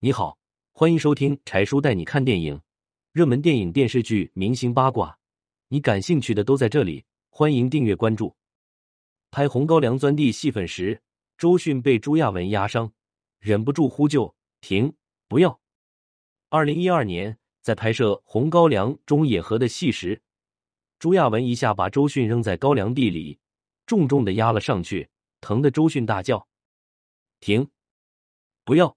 你好，欢迎收听柴叔带你看电影，热门电影、电视剧、明星八卦，你感兴趣的都在这里。欢迎订阅关注。拍《红高粱》钻地戏份时，周迅被朱亚文压伤，忍不住呼救：“停，不要！”二零一二年，在拍摄《红高粱》中野河的戏时，朱亚文一下把周迅扔在高粱地里，重重的压了上去，疼的周迅大叫：“停，不要！”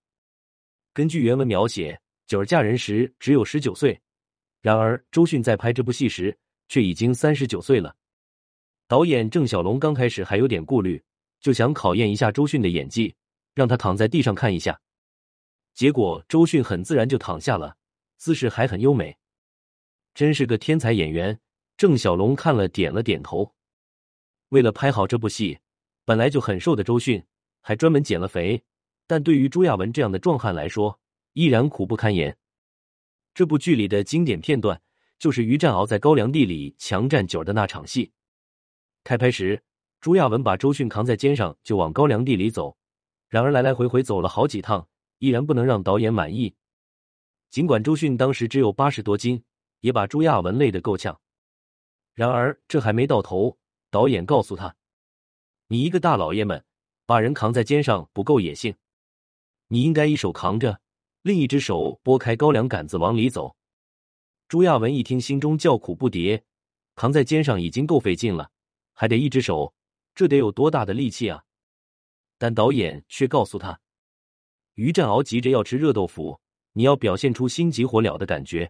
根据原文描写，九儿嫁人时只有十九岁，然而周迅在拍这部戏时却已经三十九岁了。导演郑晓龙刚开始还有点顾虑，就想考验一下周迅的演技，让他躺在地上看一下。结果周迅很自然就躺下了，姿势还很优美，真是个天才演员。郑晓龙看了点了点头。为了拍好这部戏，本来就很瘦的周迅还专门减了肥，但对于朱亚文这样的壮汉来说，依然苦不堪言。这部剧里的经典片段就是于占鳌在高粱地里强占九儿的那场戏。开拍时，朱亚文把周迅扛在肩上就往高粱地里走，然而来来回回走了好几趟，依然不能让导演满意。尽管周迅当时只有八十多斤，也把朱亚文累得够呛。然而这还没到头，导演告诉他：“你一个大老爷们，把人扛在肩上不够野性，你应该一手扛着，另一只手拨开高粱杆子往里走。”朱亚文一听，心中叫苦不迭，扛在肩上已经够费劲了。还得一只手，这得有多大的力气啊！但导演却告诉他，于占鳌急着要吃热豆腐，你要表现出心急火燎的感觉。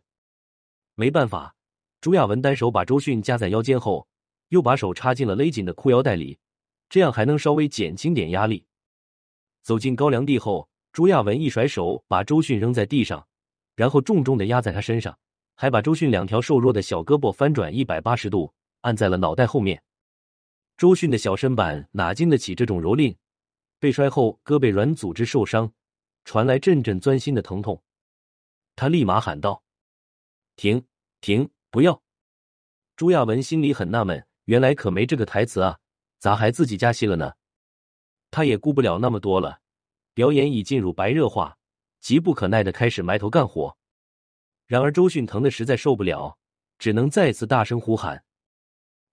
没办法，朱亚文单手把周迅夹在腰间后，又把手插进了勒紧的裤腰带里，这样还能稍微减轻点压力。走进高粱地后，朱亚文一甩手，把周迅扔在地上，然后重重的压在他身上，还把周迅两条瘦弱的小胳膊翻转一百八十度，按在了脑袋后面。周迅的小身板哪经得起这种蹂躏？被摔后，胳膊软组织受伤，传来阵阵钻心的疼痛。他立马喊道：“停，停，不要！”朱亚文心里很纳闷，原来可没这个台词啊，咋还自己加戏了呢？他也顾不了那么多了，表演已进入白热化，急不可耐的开始埋头干活。然而周迅疼的实在受不了，只能再次大声呼喊：“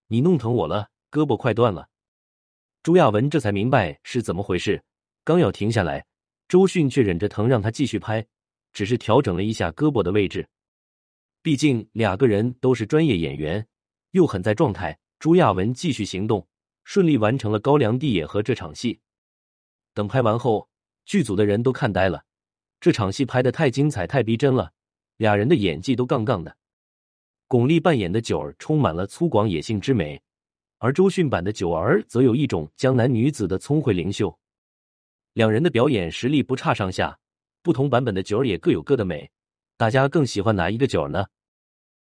你弄疼我了！”胳膊快断了，朱亚文这才明白是怎么回事。刚要停下来，周迅却忍着疼让他继续拍，只是调整了一下胳膊的位置。毕竟两个人都是专业演员，又很在状态。朱亚文继续行动，顺利完成了高粱地野和这场戏。等拍完后，剧组的人都看呆了，这场戏拍的太精彩、太逼真了，俩人的演技都杠杠的。巩俐扮演的九儿充满了粗犷野性之美。而周迅版的九儿则有一种江南女子的聪慧灵秀，两人的表演实力不差上下，不同版本的九儿也各有各的美，大家更喜欢哪一个九儿呢？